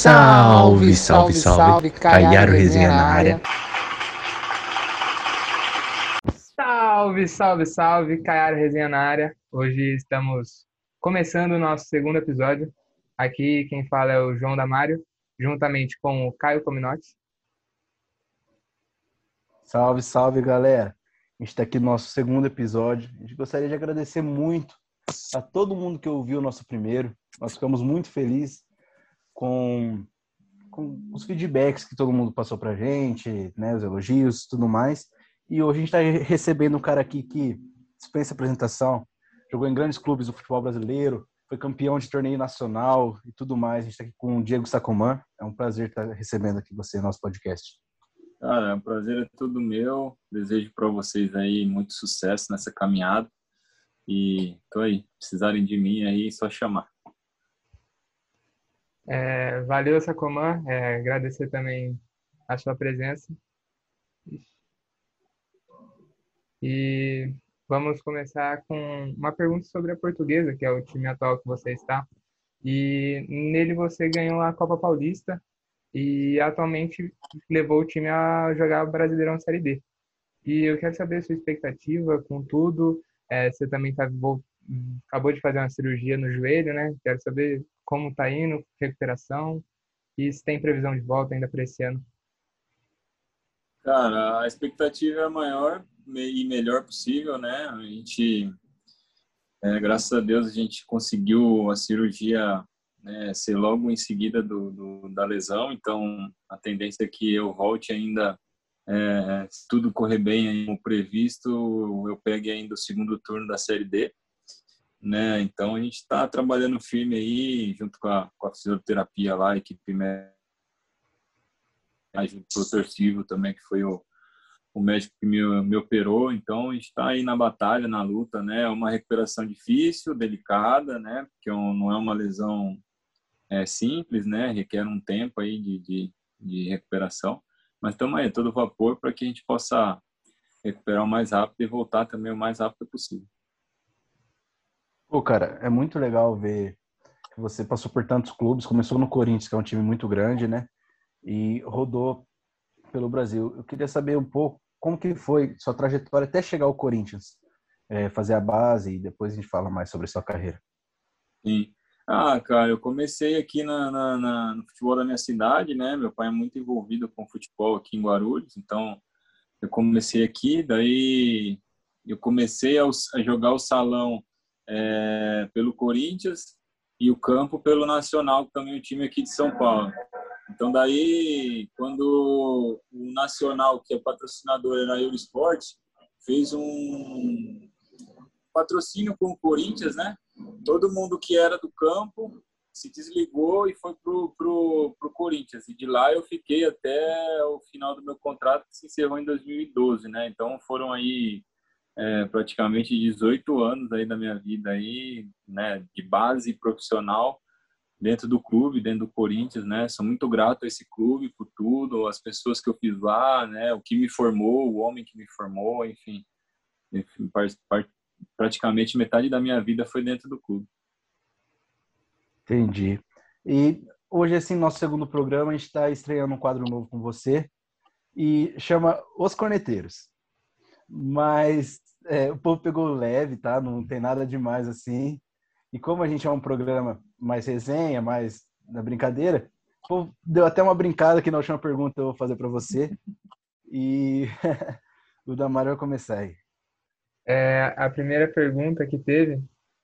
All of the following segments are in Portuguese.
Salve, salve, salve, Caiaro Resenha na área. Salve, salve, salve, Caiaro Resenha na área. Hoje estamos começando o nosso segundo episódio. Aqui quem fala é o João Damário, juntamente com o Caio Cominotti. Salve, salve, galera. A gente está aqui no nosso segundo episódio. A gente gostaria de agradecer muito a todo mundo que ouviu o nosso primeiro. Nós ficamos muito felizes com, com os feedbacks que todo mundo passou pra gente, né, os elogios tudo mais. E hoje a gente está recebendo um cara aqui que dispensa apresentação, jogou em grandes clubes do futebol brasileiro, foi campeão de torneio nacional e tudo mais. A gente está aqui com o Diego Sacomã. É um prazer estar recebendo aqui você no nosso podcast. Cara, o é prazer é todo meu. Desejo para vocês aí muito sucesso nessa caminhada. E tô aí, precisarem de mim aí, só chamar. É, valeu, Sacomã. É, agradecer também a sua presença. E vamos começar com uma pergunta sobre a Portuguesa, que é o time atual que você está. E nele você ganhou a Copa Paulista e atualmente levou o time a jogar o Brasileirão Série D. E eu quero saber a sua expectativa com tudo. É, você também tá, acabou de fazer uma cirurgia no joelho, né? Quero saber como está indo, recuperação, e se tem previsão de volta ainda para esse ano. Cara, a expectativa é a maior e melhor possível, né? A gente, é, graças a Deus, a gente conseguiu a cirurgia né, ser logo em seguida do, do, da lesão, então a tendência é que eu volte ainda, é, se tudo correr bem como previsto, eu pegue ainda o segundo turno da Série D né? Então a gente está trabalhando firme aí, junto com a, com a fisioterapia lá, a equipe médica, junto com o torcível também, que foi o, o médico que me, me operou. Então a gente está aí na batalha, na luta, né? É uma recuperação difícil, delicada, né? Porque não é uma lesão é, simples, né? Requer um tempo aí de, de, de recuperação. Mas estamos aí, todo vapor, para que a gente possa recuperar o mais rápido e voltar também o mais rápido possível. Pô, cara, é muito legal ver que você passou por tantos clubes, começou no Corinthians, que é um time muito grande, né? E rodou pelo Brasil. Eu queria saber um pouco como que foi sua trajetória até chegar ao Corinthians, é, fazer a base e depois a gente fala mais sobre sua carreira. Sim. Ah, cara, eu comecei aqui na, na, na, no futebol da minha cidade, né? Meu pai é muito envolvido com futebol aqui em Guarulhos, então eu comecei aqui, daí eu comecei a, a jogar o salão é, pelo Corinthians e o campo pelo Nacional, que também é um time aqui de São Paulo. Então daí, quando o Nacional, que é patrocinador era Eurosport, fez um patrocínio com o Corinthians, né? Todo mundo que era do campo se desligou e foi pro, pro, pro Corinthians. E de lá eu fiquei até o final do meu contrato, que se encerrou em 2012, né? Então foram aí é, praticamente 18 anos aí da minha vida aí, né, de base profissional dentro do clube, dentro do Corinthians, né? Sou muito grato a esse clube por tudo, as pessoas que eu fiz lá, né? O que me formou, o homem que me formou, enfim, enfim praticamente metade da minha vida foi dentro do clube. Entendi. E hoje, assim, nosso segundo programa, a gente está estreando um quadro novo com você e chama Os Corneteiros. Mas é, o povo pegou leve, tá? Não tem nada demais assim. E como a gente é um programa mais resenha, mais na brincadeira, o povo deu até uma brincada que na última pergunta eu vou fazer para você. E o Damar vai começar aí. É, a primeira pergunta que teve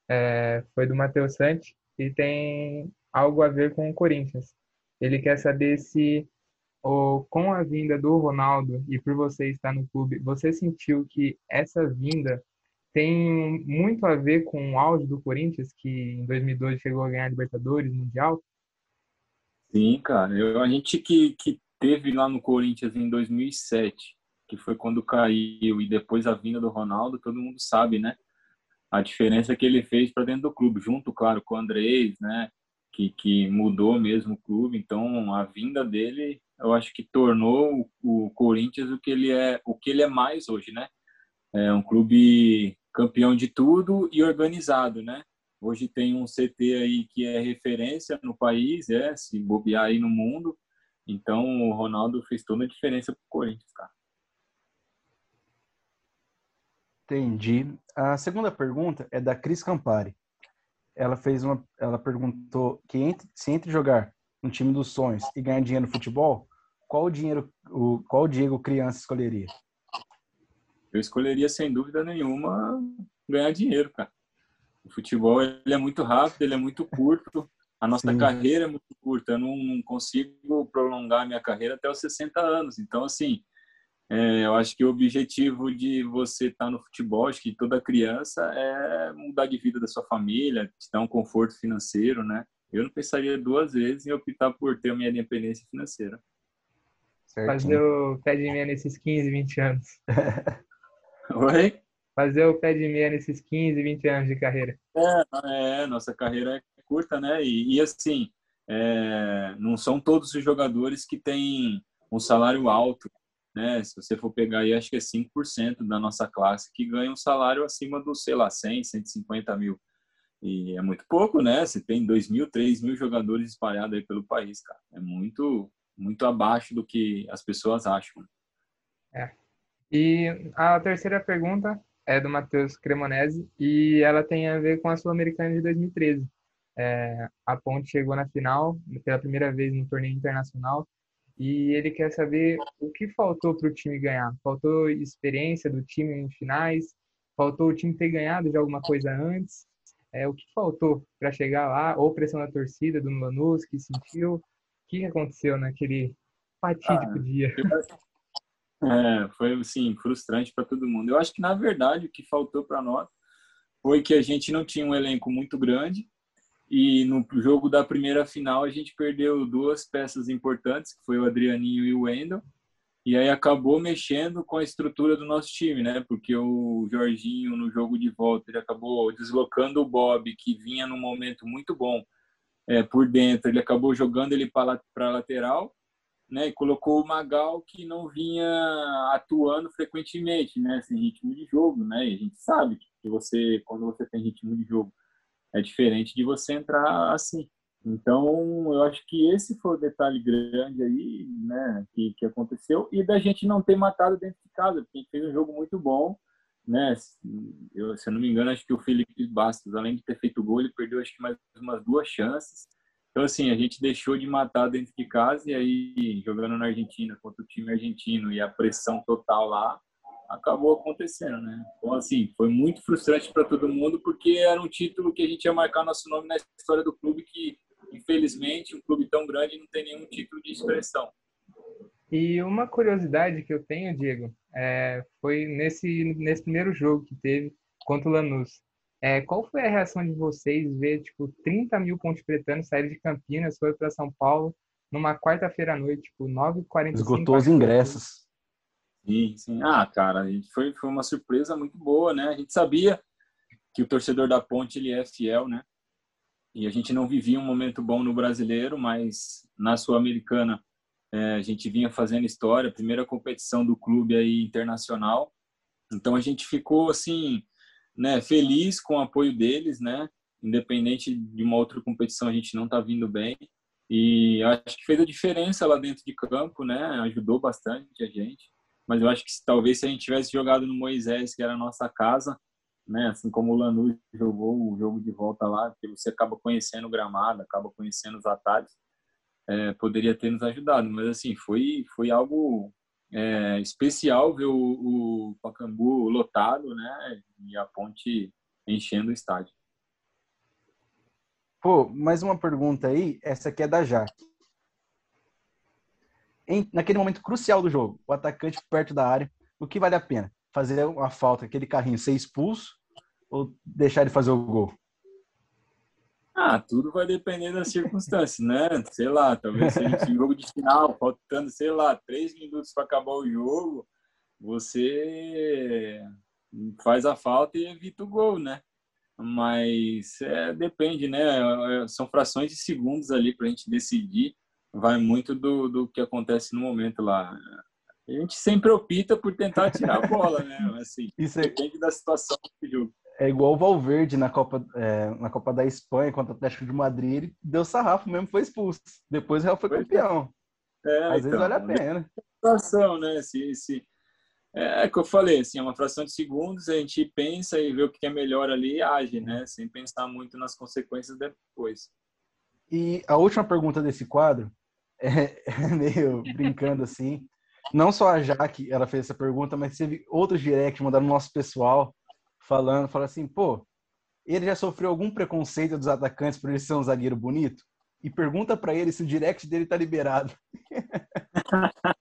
é, foi do Matheus Santos e tem algo a ver com o Corinthians. Ele quer saber se ou com a vinda do Ronaldo e por você estar no clube, você sentiu que essa vinda tem muito a ver com o auge do Corinthians, que em 2012 chegou a ganhar Libertadores, Mundial? Sim, cara. Eu, a gente que, que teve lá no Corinthians em 2007, que foi quando caiu, e depois a vinda do Ronaldo, todo mundo sabe, né? A diferença que ele fez para dentro do clube, junto, claro, com o Andrés, né? Que, que mudou mesmo o clube. Então, a vinda dele eu acho que tornou o, Corinthians o que ele é, o que ele é mais hoje, né? É um clube campeão de tudo e organizado, né? Hoje tem um CT aí que é referência no país, é, se bobear aí no mundo. Então, o Ronaldo fez toda a diferença pro Corinthians, cara. Entendi. A segunda pergunta é da Cris Campari. Ela fez uma, ela perguntou que entre, se entre jogar no time dos sonhos e ganhar dinheiro no futebol, qual o dinheiro, o, qual o Diego criança escolheria? Eu escolheria sem dúvida nenhuma ganhar dinheiro, cara. O futebol ele é muito rápido, ele é muito curto. A nossa Sim. carreira é muito curta. Eu não, não consigo prolongar a minha carreira até os 60 anos. Então, assim, é, eu acho que o objetivo de você estar no futebol, acho que toda criança, é mudar de vida da sua família, te dar um conforto financeiro, né? Eu não pensaria duas vezes em optar por ter a minha independência financeira. Fazer o pé de meia nesses 15, 20 anos. Oi? Fazer o pé de meia nesses 15, 20 anos de carreira. É, é nossa carreira é curta, né? E, e assim, é, não são todos os jogadores que têm um salário alto, né? Se você for pegar aí, acho que é 5% da nossa classe que ganha um salário acima dos, sei lá, 100, 150 mil. E é muito pouco, né? Você tem 2 mil, 3 mil jogadores espalhados aí pelo país, cara. É muito, muito abaixo do que as pessoas acham. É. E a terceira pergunta é do Matheus Cremonese e ela tem a ver com a Sul-Americana de 2013. É, a Ponte chegou na final pela primeira vez no torneio internacional e ele quer saber o que faltou para o time ganhar. Faltou experiência do time em finais? Faltou o time ter ganhado de alguma coisa antes? É, o que faltou para chegar lá? Ou pressão da torcida do Lanús que sentiu? O que aconteceu naquele fatídico ah, dia? É, foi assim, frustrante para todo mundo. Eu acho que na verdade o que faltou para nós foi que a gente não tinha um elenco muito grande e no jogo da primeira final a gente perdeu duas peças importantes, que foi o Adrianinho e o Wendel. E aí acabou mexendo com a estrutura do nosso time, né? Porque o Jorginho no jogo de volta ele acabou deslocando o Bob, que vinha num momento muito bom é, por dentro. Ele acabou jogando ele para a lateral, né? E colocou o Magal que não vinha atuando frequentemente, né? Sem ritmo de jogo, né? E a gente sabe que você, quando você tem ritmo de jogo, é diferente de você entrar assim. Então, eu acho que esse foi o detalhe grande aí, né, que, que aconteceu, e da gente não ter matado dentro de casa, porque a gente fez um jogo muito bom, né, eu, se eu não me engano, acho que o Felipe Bastos, além de ter feito gol, ele perdeu acho que mais umas duas chances, então, assim, a gente deixou de matar dentro de casa, e aí, jogando na Argentina contra o time argentino, e a pressão total lá, acabou acontecendo, né? Então, assim, foi muito frustrante para todo mundo, porque era um título que a gente ia marcar nosso nome na história do clube, que infelizmente um clube tão grande não tem nenhum título de expressão. E uma curiosidade que eu tenho, Diego, é, foi nesse, nesse primeiro jogo que teve contra o Lanús. É, qual foi a reação de vocês ver, tipo, 30 mil pontos pretanos saírem de Campinas, foi para São Paulo, numa quarta-feira à noite, tipo, 9h45? Esgotou os ingressos. Sim, sim. Ah, cara, a gente foi, foi uma surpresa muito boa, né? A gente sabia que o torcedor da Ponte ele é fiel, né? E a gente não vivia um momento bom no brasileiro, mas na Sul-Americana é, a gente vinha fazendo história, primeira competição do clube aí internacional. Então a gente ficou assim, né, feliz com o apoio deles, né? Independente de uma outra competição, a gente não tá vindo bem. E acho que fez a diferença lá dentro de campo, né? Ajudou bastante a gente mas eu acho que talvez se a gente tivesse jogado no Moisés, que era a nossa casa, né, assim como o Lanús jogou o jogo de volta lá, que você acaba conhecendo o gramado, acaba conhecendo os atalhos, é, poderia ter nos ajudado. Mas assim, foi foi algo é, especial ver o, o Pacambu lotado, né, e a Ponte enchendo o estádio. Pô, mais uma pergunta aí, essa aqui é da Jaque em, naquele momento crucial do jogo, o atacante perto da área, o que vale a pena? Fazer uma falta, aquele carrinho ser expulso ou deixar ele fazer o gol? Ah, tudo vai depender das circunstâncias, né? Sei lá, talvez seja um jogo de final, faltando, sei lá, três minutos para acabar o jogo, você faz a falta e evita o gol, né? Mas é, depende, né? São frações de segundos ali para a gente decidir vai muito do, do que acontece no momento lá. A gente sempre opta por tentar tirar a bola, né? Assim, Isso é... depende da situação do jogo. É igual o Valverde na Copa, é, na Copa da Espanha contra o Atlético de Madrid, ele deu sarrafo mesmo, foi expulso. Depois o Real foi campeão. É, Às então, vezes vale a pena. Fração, né? Se, se, é, é que eu falei, assim, é uma fração de segundos, a gente pensa e vê o que é melhor ali e age, né? Sem pensar muito nas consequências depois. E a última pergunta desse quadro é, é meio brincando assim. Não só a Jaque, ela fez essa pergunta, mas teve outros direct mandando no nosso pessoal falando, falando assim, pô, ele já sofreu algum preconceito dos atacantes por ele ser um zagueiro bonito? E pergunta para ele se o direct dele tá liberado.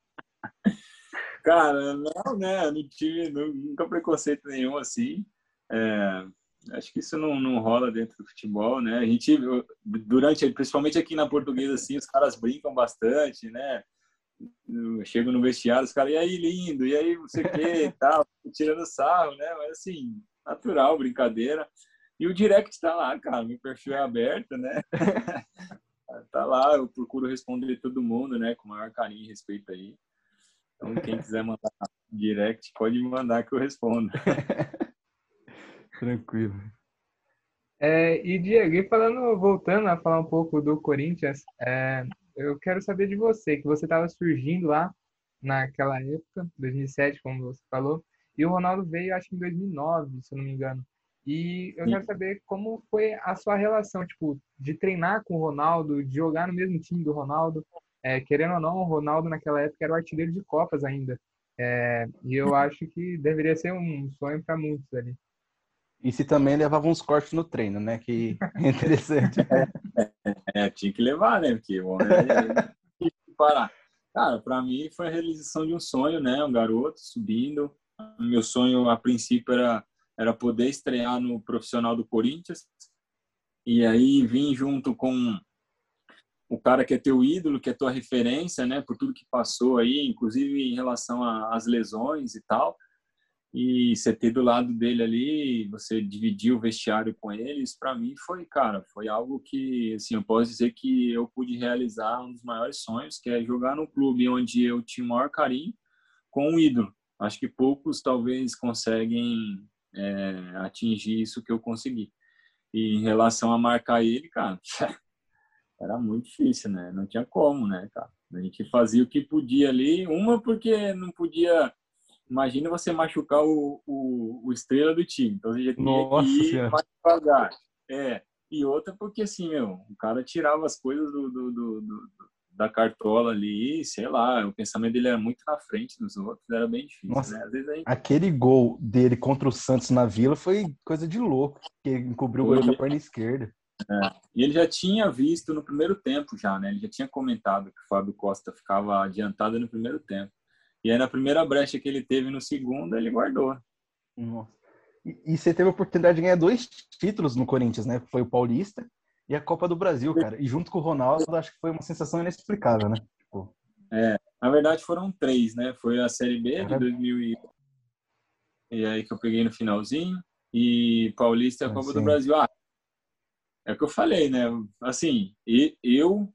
Cara, não, né? Não tive nunca preconceito nenhum assim. É, acho que isso não, não rola dentro do futebol, né? A gente, durante, principalmente aqui na portuguesa, assim, os caras brincam bastante, né? Eu chego no vestiário, os caras, e aí, lindo, e aí, não sei o que, tal, tirando sarro, né? Mas assim, natural, brincadeira. E o direct tá lá, cara, meu perfil é aberto, né? tá lá, eu procuro responder todo mundo, né? Com o maior carinho e respeito aí. Então, quem quiser mandar direct, pode me mandar que eu respondo. Tranquilo. É, e Diego, e falando, voltando a falar um pouco do Corinthians, é, eu quero saber de você, que você estava surgindo lá naquela época, 2007, como você falou, e o Ronaldo veio, acho que em 2009, se eu não me engano. E eu Sim. quero saber como foi a sua relação, tipo, de treinar com o Ronaldo, de jogar no mesmo time do Ronaldo. É, querendo ou não, o Ronaldo naquela época era o artilheiro de Copas ainda. É, e eu acho que deveria ser um sonho para muitos ali. E se também levava uns cortes no treino, né? Que é interessante. é, é, tinha que levar, né? Porque bom, é, é, parar. Cara, para mim foi a realização de um sonho, né? Um garoto subindo. Meu sonho, a princípio, era, era poder estrear no profissional do Corinthians. E aí vim junto com o cara que é teu ídolo, que é tua referência, né? Por tudo que passou aí, inclusive em relação às lesões e tal e você ter do lado dele ali, você dividir o vestiário com eles, para mim foi, cara, foi algo que, assim, eu posso dizer que eu pude realizar um dos maiores sonhos, que é jogar no clube onde eu tinha o maior carinho com um ídolo. Acho que poucos talvez conseguem é, atingir isso que eu consegui. E em relação a marcar ele, cara, era muito difícil, né? Não tinha como, né, cara? A gente fazia o que podia ali, uma porque não podia imagina você machucar o, o, o, estrela do time. Então você já tinha Nossa que ir mais devagar. É. E outra porque assim, meu, o cara tirava as coisas do, do, do, do, da cartola ali, sei lá, o pensamento dele era muito na frente dos outros, era bem difícil, Nossa, né? Gente... Aquele gol dele contra o Santos na Vila foi coisa de louco, que ele encobriu o goleiro da perna esquerda. É. E ele já tinha visto no primeiro tempo já, né? Ele já tinha comentado que o Fábio Costa ficava adiantado no primeiro tempo. E aí na primeira brecha que ele teve no segundo, ele guardou. Nossa. E, e você teve a oportunidade de ganhar dois títulos no Corinthians, né? Foi o Paulista e a Copa do Brasil, cara. E junto com o Ronaldo, acho que foi uma sensação inexplicável, né? É, na verdade foram três, né? Foi a Série B de 2000 e... e aí que eu peguei no finalzinho e Paulista e a Copa do Brasil. Ah, é o que eu falei, né? Assim, eu,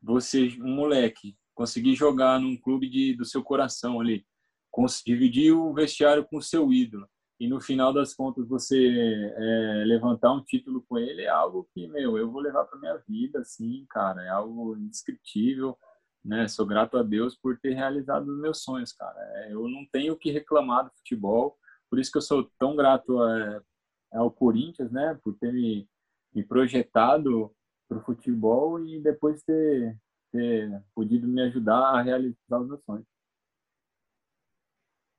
você, um moleque conseguir jogar num clube de, do seu coração ali, dividir o vestiário com o seu ídolo. E no final das contas você é, levantar um título com ele é algo que meu eu vou levar para minha vida assim cara. É algo indescritível né? Sou grato a Deus por ter realizado os meus sonhos cara. É, eu não tenho o que reclamar do futebol. Por isso que eu sou tão grato a, ao Corinthians né? Por ter me, me projetado para o futebol e depois ter ter podido me ajudar a realizar os meus sonhos.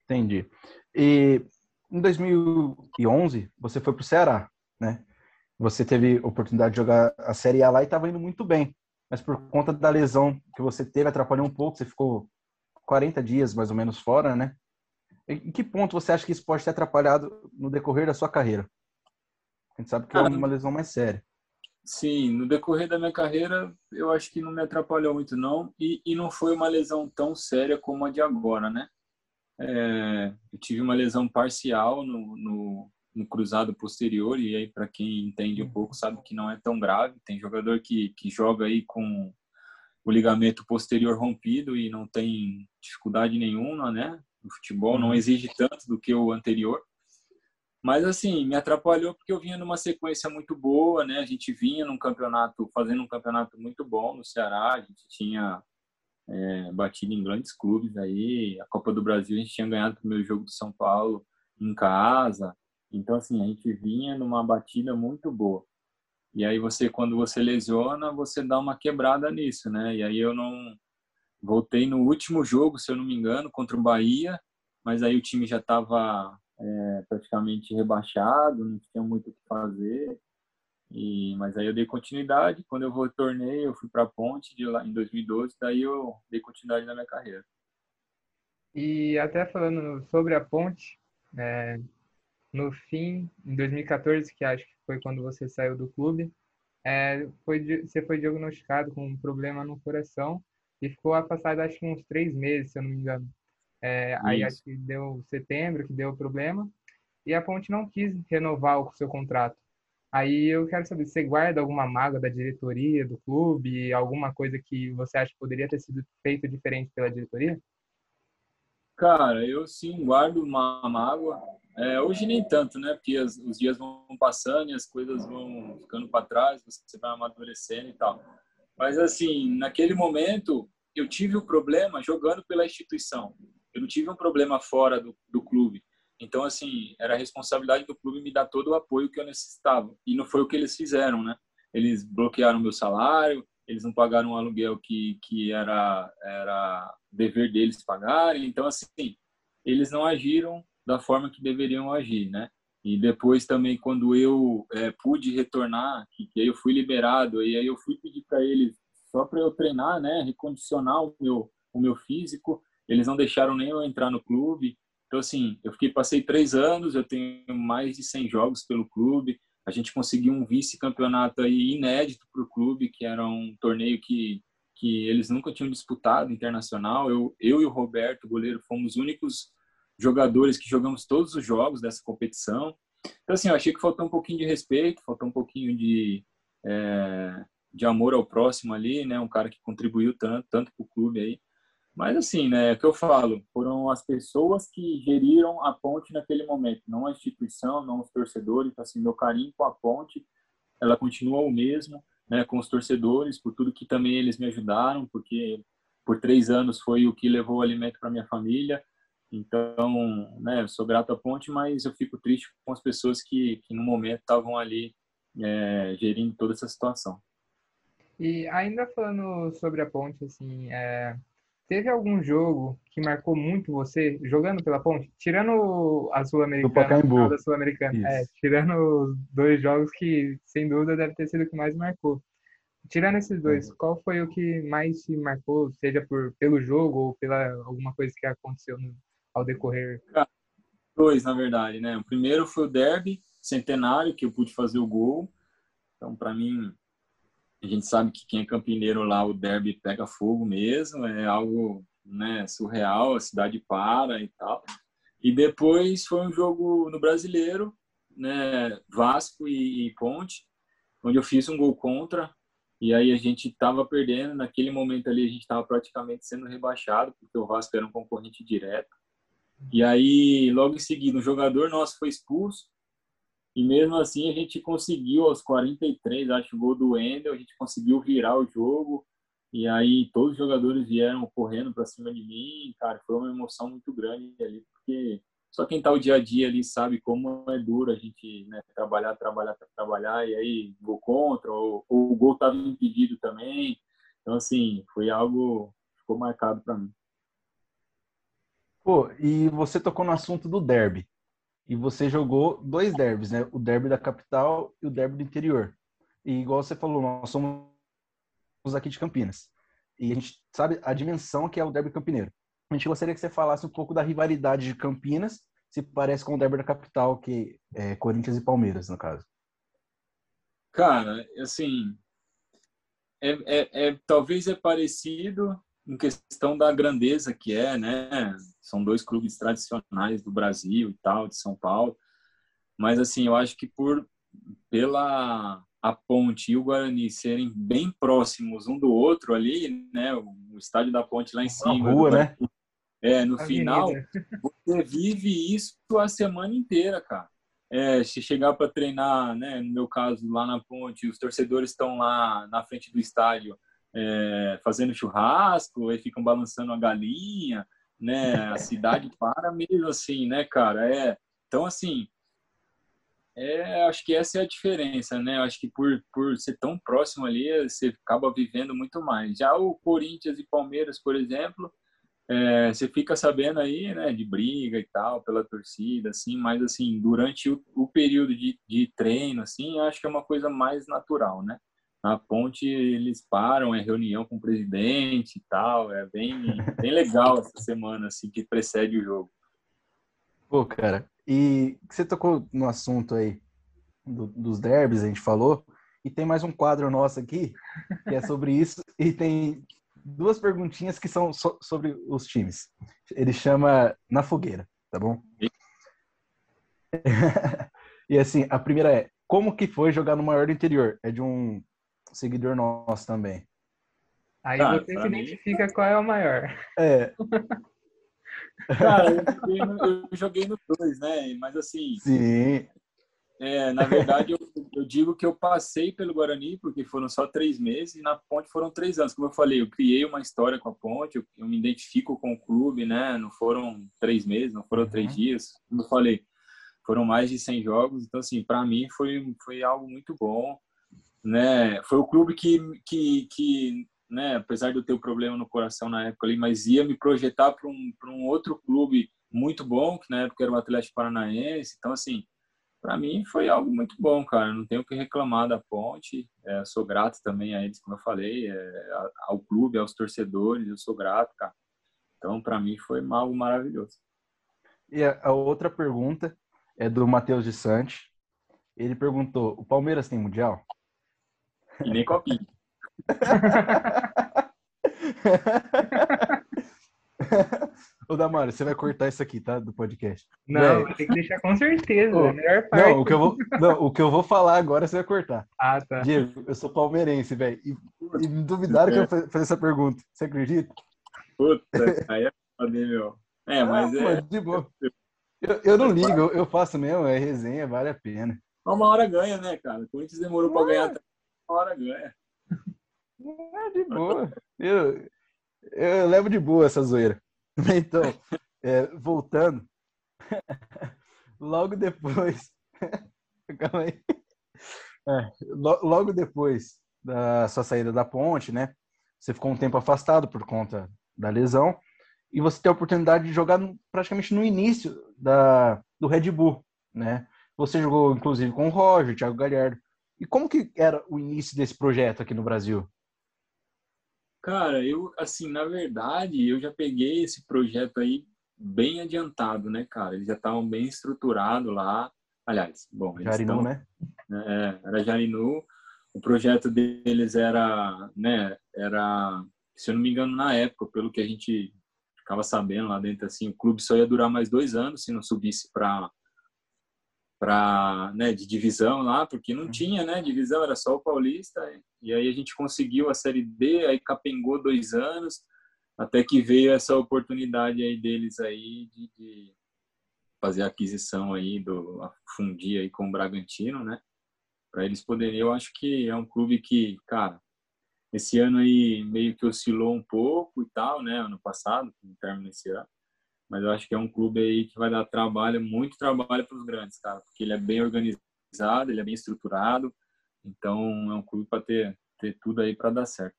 Entendi. E em 2011, você foi para o Ceará, né? Você teve oportunidade de jogar a Série A lá e estava indo muito bem. Mas por conta da lesão que você teve, atrapalhou um pouco, você ficou 40 dias mais ou menos fora, né? Em que ponto você acha que isso pode ter atrapalhado no decorrer da sua carreira? A gente sabe que é uma lesão mais séria. Sim, no decorrer da minha carreira, eu acho que não me atrapalhou muito, não. E, e não foi uma lesão tão séria como a de agora, né? É, eu tive uma lesão parcial no, no, no cruzado posterior, e aí, para quem entende um pouco, sabe que não é tão grave. Tem jogador que, que joga aí com o ligamento posterior rompido e não tem dificuldade nenhuma, né? O futebol não uhum. exige tanto do que o anterior. Mas assim, me atrapalhou porque eu vinha numa sequência muito boa, né? A gente vinha num campeonato, fazendo um campeonato muito bom no Ceará, a gente tinha é, batido em grandes clubes aí, a Copa do Brasil a gente tinha ganhado o primeiro jogo do São Paulo em casa. Então assim, a gente vinha numa batida muito boa. E aí você quando você lesiona, você dá uma quebrada nisso, né? E aí eu não voltei no último jogo, se eu não me engano, contra o Bahia, mas aí o time já estava é, praticamente rebaixado, não tinha muito o que fazer. E, mas aí eu dei continuidade. Quando eu retornei, eu fui para a Ponte de lá em 2012. Daí eu dei continuidade na minha carreira. E até falando sobre a Ponte, é, no fim, em 2014, que acho que foi quando você saiu do clube, é, foi, você foi diagnosticado com um problema no coração e ficou afastado acho que uns três meses, se eu não me engano. É, aí acho que deu setembro que deu o problema e a Ponte não quis renovar o seu contrato. Aí eu quero saber, você guarda alguma mágoa da diretoria, do clube, alguma coisa que você acha que poderia ter sido feito diferente pela diretoria? Cara, eu sim guardo uma mágoa. É, hoje nem tanto, né? Porque as, os dias vão passando e as coisas vão ficando para trás, você vai amadurecendo e tal. Mas assim, naquele momento, eu tive o um problema jogando pela instituição. Eu não tive um problema fora do, do clube. Então, assim, era a responsabilidade do clube me dar todo o apoio que eu necessitava. E não foi o que eles fizeram, né? Eles bloquearam meu salário, eles não pagaram o aluguel que, que era, era dever deles pagarem. Então, assim, eles não agiram da forma que deveriam agir, né? E depois também, quando eu é, pude retornar, que, que aí eu fui liberado, e aí eu fui pedir para eles só para eu treinar, né? Recondicionar o meu, o meu físico. Eles não deixaram nem eu entrar no clube. Então, assim, eu fiquei, passei três anos, eu tenho mais de 100 jogos pelo clube. A gente conseguiu um vice-campeonato aí inédito para o clube, que era um torneio que, que eles nunca tinham disputado internacional. Eu, eu e o Roberto, goleiro, fomos os únicos jogadores que jogamos todos os jogos dessa competição. Então, assim, eu achei que faltou um pouquinho de respeito, faltou um pouquinho de, é, de amor ao próximo ali, né? Um cara que contribuiu tanto, tanto para o clube aí. Mas assim, né, é o que eu falo, foram as pessoas que geriram a ponte naquele momento, não a instituição, não os torcedores, então, assim, meu carinho com a ponte, ela continua o mesmo, né, com os torcedores, por tudo que também eles me ajudaram, porque por três anos foi o que levou o alimento para minha família, então, né, eu sou grato à ponte, mas eu fico triste com as pessoas que, que no momento estavam ali é, gerindo toda essa situação. E ainda falando sobre a ponte, assim, é, Teve algum jogo que marcou muito você jogando pela ponte? Tirando a Sul-Americana, da Sul-Americana. É, tirando os dois jogos que, sem dúvida, deve ter sido o que mais marcou. Tirando esses dois, uhum. qual foi o que mais te marcou, seja por, pelo jogo ou pela alguma coisa que aconteceu no, ao decorrer? Dois, na verdade, né? O primeiro foi o derby centenário, que eu pude fazer o gol. Então, para mim, a gente sabe que quem é campineiro lá, o derby pega fogo mesmo, é algo né, surreal, a cidade para e tal. E depois foi um jogo no Brasileiro, né, Vasco e, e Ponte, onde eu fiz um gol contra. E aí a gente estava perdendo, naquele momento ali a gente estava praticamente sendo rebaixado, porque o Vasco era um concorrente direto. E aí, logo em seguida, um jogador nosso foi expulso, e mesmo assim a gente conseguiu aos 43, acho o gol do Wendel, a gente conseguiu virar o jogo. E aí todos os jogadores vieram correndo para cima de mim, cara, foi uma emoção muito grande ali, porque só quem tá o dia a dia ali sabe como é duro a gente né, trabalhar, trabalhar, trabalhar, e aí gol contra, ou, ou o gol tava impedido também. Então, assim, foi algo que ficou marcado para mim. Pô, e você tocou no assunto do derby e você jogou dois derbys, né? O derby da capital e o derby do interior. E igual você falou, nós somos aqui de Campinas. E a gente sabe a dimensão que é o derby campineiro. A gente gostaria que você falasse um pouco da rivalidade de Campinas, se parece com o derby da capital, que é Corinthians e Palmeiras, no caso. Cara, assim, é, é, é talvez é parecido, em questão da grandeza que é, né? São dois clubes tradicionais do Brasil e tal, de São Paulo. Mas assim, eu acho que por pela a Ponte e o Guarani serem bem próximos um do outro ali, né? O estádio da Ponte lá em cima, rua, né? É, no final, você vive isso a semana inteira, cara. é, se chegar para treinar, né, no meu caso, lá na ponte, os torcedores estão lá na frente do estádio é, fazendo churrasco, e ficam balançando a galinha, né, a cidade para mesmo assim, né, cara? É, então, assim, é, acho que essa é a diferença, né? Acho que por, por ser tão próximo ali, você acaba vivendo muito mais. Já o Corinthians e Palmeiras, por exemplo, é, você fica sabendo aí, né, de briga e tal, pela torcida, assim, mas, assim, durante o, o período de, de treino, assim, acho que é uma coisa mais natural, né? Na ponte eles param, é reunião com o presidente e tal, é bem, bem legal essa semana, assim, que precede o jogo. Pô, cara, e você tocou no assunto aí do, dos derbys, a gente falou, e tem mais um quadro nosso aqui que é sobre isso, e tem duas perguntinhas que são so, sobre os times. Ele chama Na Fogueira, tá bom? e assim, a primeira é: como que foi jogar no maior do interior? É de um seguidor nosso também. Aí ah, você se identifica qual é o maior. É. Cara, eu joguei, no, eu joguei no dois, né? Mas assim. Sim. É, na verdade, eu, eu, digo que eu passei pelo Guarani, porque foram só três meses, e na Ponte foram três anos. Como eu falei, eu criei uma história com a Ponte, eu, eu me identifico com o clube, né? Não foram três meses, não foram uhum. três dias. Como eu falei, foram mais de 100 jogos. Então, assim, para mim foi, foi algo muito bom. Né? Foi o clube que, que, que né, apesar de eu ter o um problema no coração na época ali, mas ia me projetar para um, um outro clube muito bom, que na época era o Atlético Paranaense. Então, assim, para mim foi algo muito bom, cara. Não tenho o que reclamar da Ponte. É, sou grato também a eles, como eu falei, é, ao clube, aos torcedores. Eu sou grato, cara. Então, para mim foi algo maravilhoso. E a, a outra pergunta é do Matheus de Santos. Ele perguntou: o Palmeiras tem mundial? E nem copinha. Ô, Damara, você vai cortar isso aqui, tá? Do podcast. Não, tem que deixar com certeza. Ô, a melhor parte. Não o, que eu vou, não, o que eu vou falar agora você vai cortar. Ah, tá. Diego, eu sou palmeirense, velho. E, e me duvidaram que eu fazer essa pergunta. Você acredita? Puta, aí é foda, meu. É, mas ah, é. de boa. Eu, eu não ligo, eu, eu faço mesmo, é resenha, vale a pena. Uma hora ganha, né, cara? O Corinthians demorou pra ganhar, uma hora ganha. É de boa. Eu, eu levo de boa essa zoeira. Então, é, voltando, logo depois, calma aí, é, logo depois da sua saída da ponte, né? Você ficou um tempo afastado por conta da lesão e você tem a oportunidade de jogar praticamente no início da, do Red Bull, né? Você jogou inclusive com o Roger, Thiago Galhardo. E como que era o início desse projeto aqui no Brasil? Cara, eu, assim, na verdade, eu já peguei esse projeto aí bem adiantado, né, cara? Eles já estavam bem estruturados lá. Aliás, bom, Jarinu, né? É, era Jarinu. O projeto deles era, né, era, se eu não me engano, na época, pelo que a gente ficava sabendo lá dentro, assim, o clube só ia durar mais dois anos se não subisse para para né, de divisão lá, porque não uhum. tinha né, divisão, era só o Paulista. E aí a gente conseguiu a Série D, aí capengou dois anos, até que veio essa oportunidade aí deles aí de, de fazer a aquisição aí, do, a fundir aí com o Bragantino, né? Para eles poderem, eu acho que é um clube que, cara, esse ano aí meio que oscilou um pouco e tal, né? Ano passado, no término desse ano mas eu acho que é um clube aí que vai dar trabalho, muito trabalho para os grandes, cara, porque ele é bem organizado, ele é bem estruturado, então é um clube para ter, ter tudo aí para dar certo.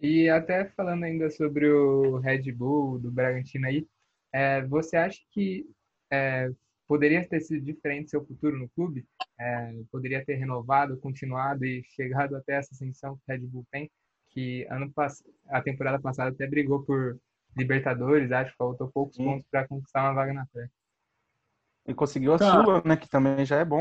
E até falando ainda sobre o Red Bull, do Bragantino aí, é, você acha que é, poderia ter sido diferente seu futuro no clube? É, poderia ter renovado, continuado e chegado até essa ascensão que o Red Bull tem? Que ano a temporada passada até brigou por Libertadores, acho que faltou poucos Sim. pontos para conquistar uma vaga na frente. E conseguiu a tá. sua, né? Que também já é bom.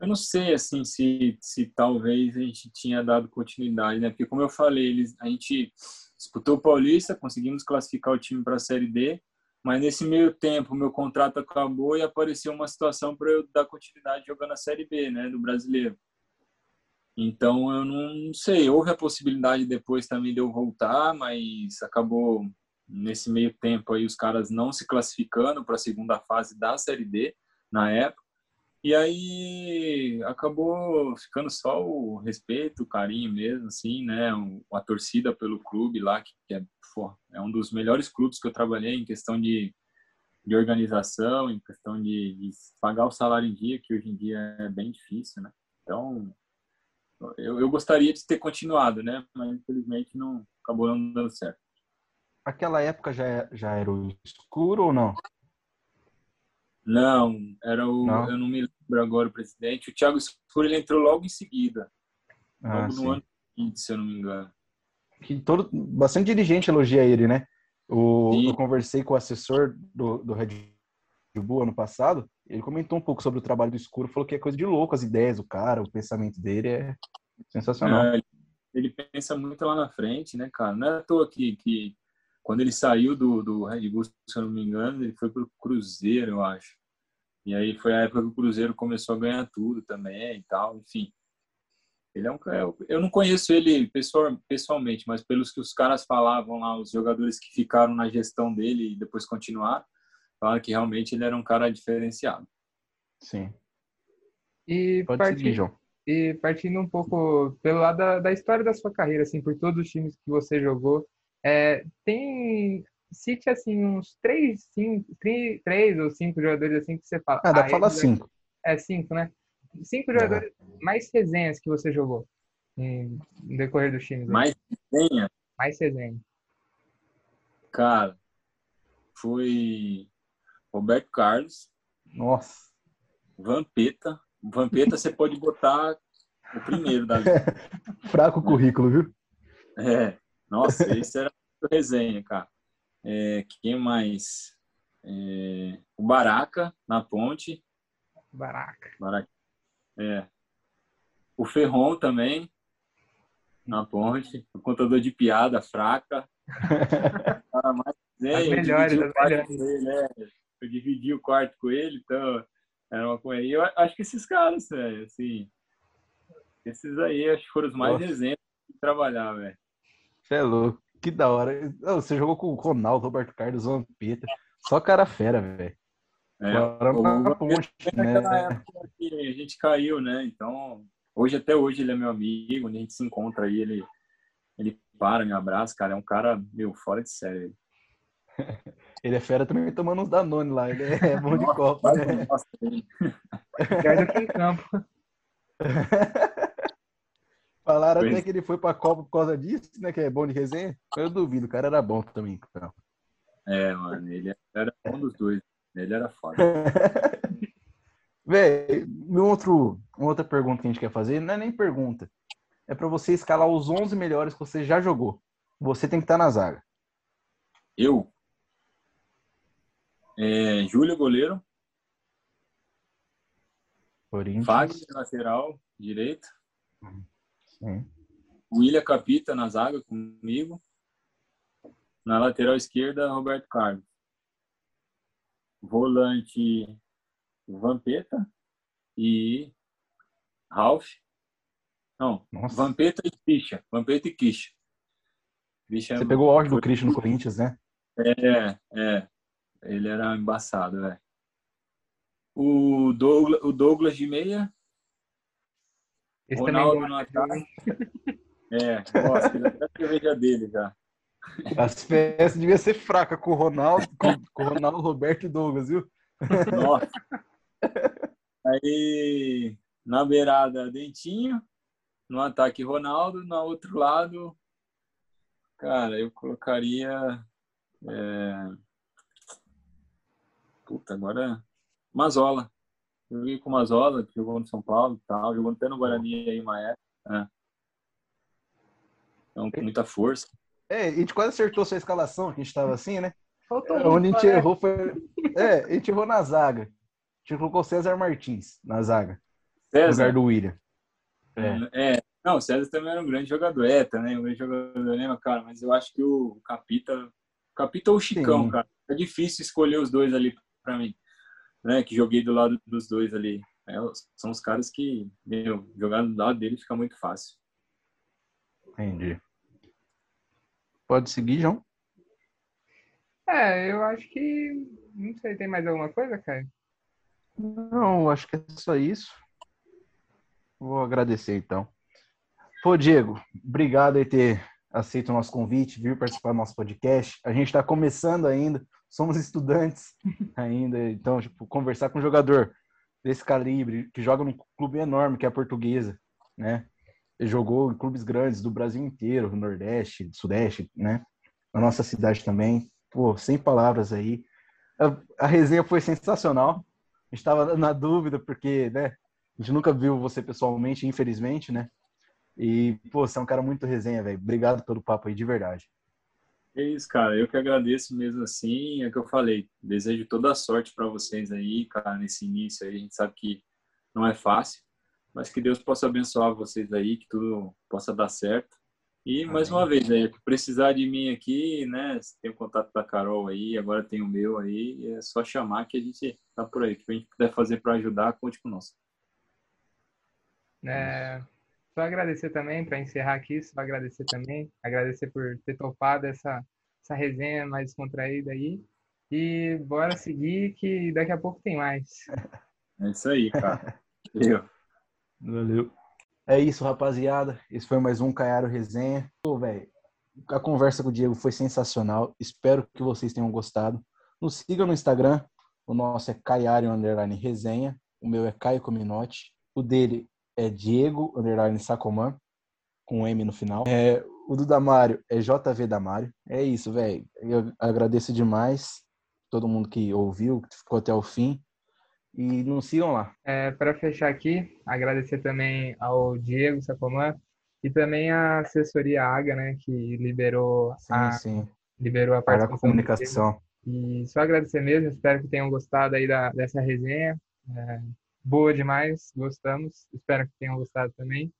Eu não sei, assim, se, se talvez a gente tinha dado continuidade, né? Porque, como eu falei, eles, a gente disputou o Paulista, conseguimos classificar o time para a Série D, mas nesse meio tempo, meu contrato acabou e apareceu uma situação para eu dar continuidade jogando a Série B, né? Do brasileiro. Então eu não sei, houve a possibilidade depois também de eu voltar, mas acabou nesse meio tempo aí os caras não se classificando para a segunda fase da Série D. na época. E aí acabou ficando só o respeito, o carinho mesmo, assim, né? A torcida pelo clube lá, que é, pô, é um dos melhores clubes que eu trabalhei em questão de, de organização, em questão de, de pagar o salário em dia, que hoje em dia é bem difícil, né? Então, eu, eu gostaria de ter continuado, né? Mas infelizmente não acabou não dando certo. Aquela época já, já era o escuro ou não? Não, era o. Não. Eu não me lembro agora o presidente. O Thiago Escuro ele entrou logo em seguida. Ah, logo sim. no ano seguinte, se eu não me engano. Que todo, bastante dirigente elogia ele, né? O, eu conversei com o assessor do, do Red Bull ano passado. Ele comentou um pouco sobre o trabalho do Escuro, falou que é coisa de louco as ideias do cara, o pensamento dele é sensacional. É, ele pensa muito lá na frente, né, cara? Não é à toa que, que quando ele saiu do, do Red Bull, se eu não me engano, ele foi pro Cruzeiro, eu acho. E aí foi a época que o Cruzeiro começou a ganhar tudo também e tal, enfim. Ele é um eu não conheço ele pessoal, pessoalmente, mas pelos que os caras falavam lá, os jogadores que ficaram na gestão dele e depois continuaram, falaram que realmente ele era um cara diferenciado. Sim. E Pode partindo, seguir, João. E partindo um pouco pelo lado da, da história da sua carreira, assim, por todos os times que você jogou, é, tem cite assim uns três, cinco, três, três ou cinco jogadores assim que você fala. Ah, dá pra falar cinco. É cinco, né? Cinco jogadores mais resenhas que você jogou no decorrer dos times. Mais resenha? Mais resenha. Cara, foi Roberto Carlos. Nossa. Vampeta. Vampeta você pode botar o primeiro da vida. Fraco currículo, viu? É. Nossa, esse era resenha, cara. É, quem mais? É, o Baraca, na ponte. Baraca. Baraca. É. O Ferron também, na ponte. O contador de piada fraca. cara mais, né, eu, melhores, dividi ele, né? Eu dividi o quarto com ele, então era uma coisa. Eu acho que esses caras, velho, assim. Esses aí acho que foram os mais exemplos de trabalhar, velho. Você é louco. Que da hora. Você jogou com o Ronaldo, Roberto Carlos, Vampeta. Só cara fera, velho. É, Agora, ponte, né? época que a gente caiu, né? Então, hoje até hoje ele é meu amigo, a gente se encontra aí, ele, ele para, me abraça, cara. É um cara, meu, fora de série. Ele é fera também tomando uns Danone lá, ele é bom de copo. Né? Nossa, aqui em campo. Falaram até que ele foi pra Copa por causa disso, né? Que é bom de resenha. Eu duvido, o cara era bom também. Então. É, mano, ele era um dos dois. Ele era foda. Véi, um outro, uma outra pergunta que a gente quer fazer, não é nem pergunta. É para você escalar os 11 melhores que você já jogou. Você tem que estar tá na zaga. Eu? É, Júlio, goleiro. Corinthians. Fagner, lateral, direito. Sim. William Capita na zaga comigo. Na lateral esquerda, Roberto Carlos. Volante, Vampeta e Ralph. Não, Nossa. Vampeta e Kisha. Vampeta e Kisha. Você é... pegou o auge do Christian no Corinthians, né? É, é. Ele era embaçado, velho. O Douglas, o Douglas de meia esse Ronaldo no ataque. É, gosto. Ele até cerveja dele já. As festas devia ser fraca com o Ronaldo, com, com o Ronaldo, Roberto e Douglas, viu? Nossa. Aí, na beirada, Dentinho. No ataque, Ronaldo. No outro lado, cara, eu colocaria. É... Puta, agora. Mazola. Joguei com o Mazola, que jogou no São Paulo e tal, jogou até no Guarani aí uma época. Né? Então, com muita força. É, a gente quase acertou sua escalação, que a gente estava assim, né? Faltou é, Onde a gente né? errou foi. É, a gente errou na zaga. A gente colocou César Martins na zaga. César? No lugar do William. É. é. Não, o César também era um grande jogador, é, também um grande jogador, né, cara? Mas eu acho que o Capita. O Capita ou o Chicão, Sim. cara. É difícil escolher os dois ali para mim né, que joguei do lado dos dois ali. É, são os caras que, meu, jogar do lado dele fica muito fácil. Entendi. Pode seguir, João? É, eu acho que. Não sei, tem mais alguma coisa, cara? Não, acho que é só isso. Vou agradecer então. Pô, Diego, obrigado por ter aceito o nosso convite, vir participar do nosso podcast. A gente está começando ainda, somos estudantes ainda, então, tipo, conversar com um jogador desse calibre, que joga num clube enorme, que é a Portuguesa, né? Ele jogou em clubes grandes do Brasil inteiro, Nordeste, Sudeste, né? Na nossa cidade também. Pô, sem palavras aí. A, a resenha foi sensacional. A gente estava na dúvida, porque, né? A gente nunca viu você pessoalmente, infelizmente, né? E, pô, você é um cara muito resenha, velho. Obrigado pelo papo aí, de verdade. É isso, cara. Eu que agradeço mesmo assim. É o que eu falei. Desejo toda a sorte para vocês aí, cara, nesse início aí. A gente sabe que não é fácil, mas que Deus possa abençoar vocês aí, que tudo possa dar certo. E Amém. mais uma vez, aí, precisar de mim aqui, né? Tem o contato da Carol aí, agora tem o meu aí, é só chamar que a gente tá por aí. O que a gente puder fazer para ajudar, conte conosco. É, só agradecer também, para encerrar aqui, só agradecer também, agradecer por ter topado essa, essa resenha mais descontraída aí. E bora seguir que daqui a pouco tem mais. É isso aí, cara. Valeu. Valeu. É isso, rapaziada. Esse foi mais um Caiaro Resenha. Pô, velho, a conversa com o Diego foi sensacional. Espero que vocês tenham gostado. Nos sigam no Instagram. O nosso é Caiaro Resenha. O meu é Caio Cominotti. O dele é Diego Underline Sacoman, com um M no final. É, o do Damário é JV Damário. É isso, velho. Eu agradeço demais todo mundo que ouviu, que ficou até o fim. E nos sigam lá. É, Para fechar aqui, agradecer também ao Diego Sacoman e também a assessoria AGA, né, que liberou sim, a, sim. liberou a participação. a comunicação. E só agradecer mesmo, espero que tenham gostado aí da, dessa resenha. É, boa demais, gostamos. Espero que tenham gostado também.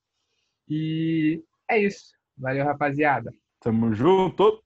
E é isso. Valeu, rapaziada. Tamo junto.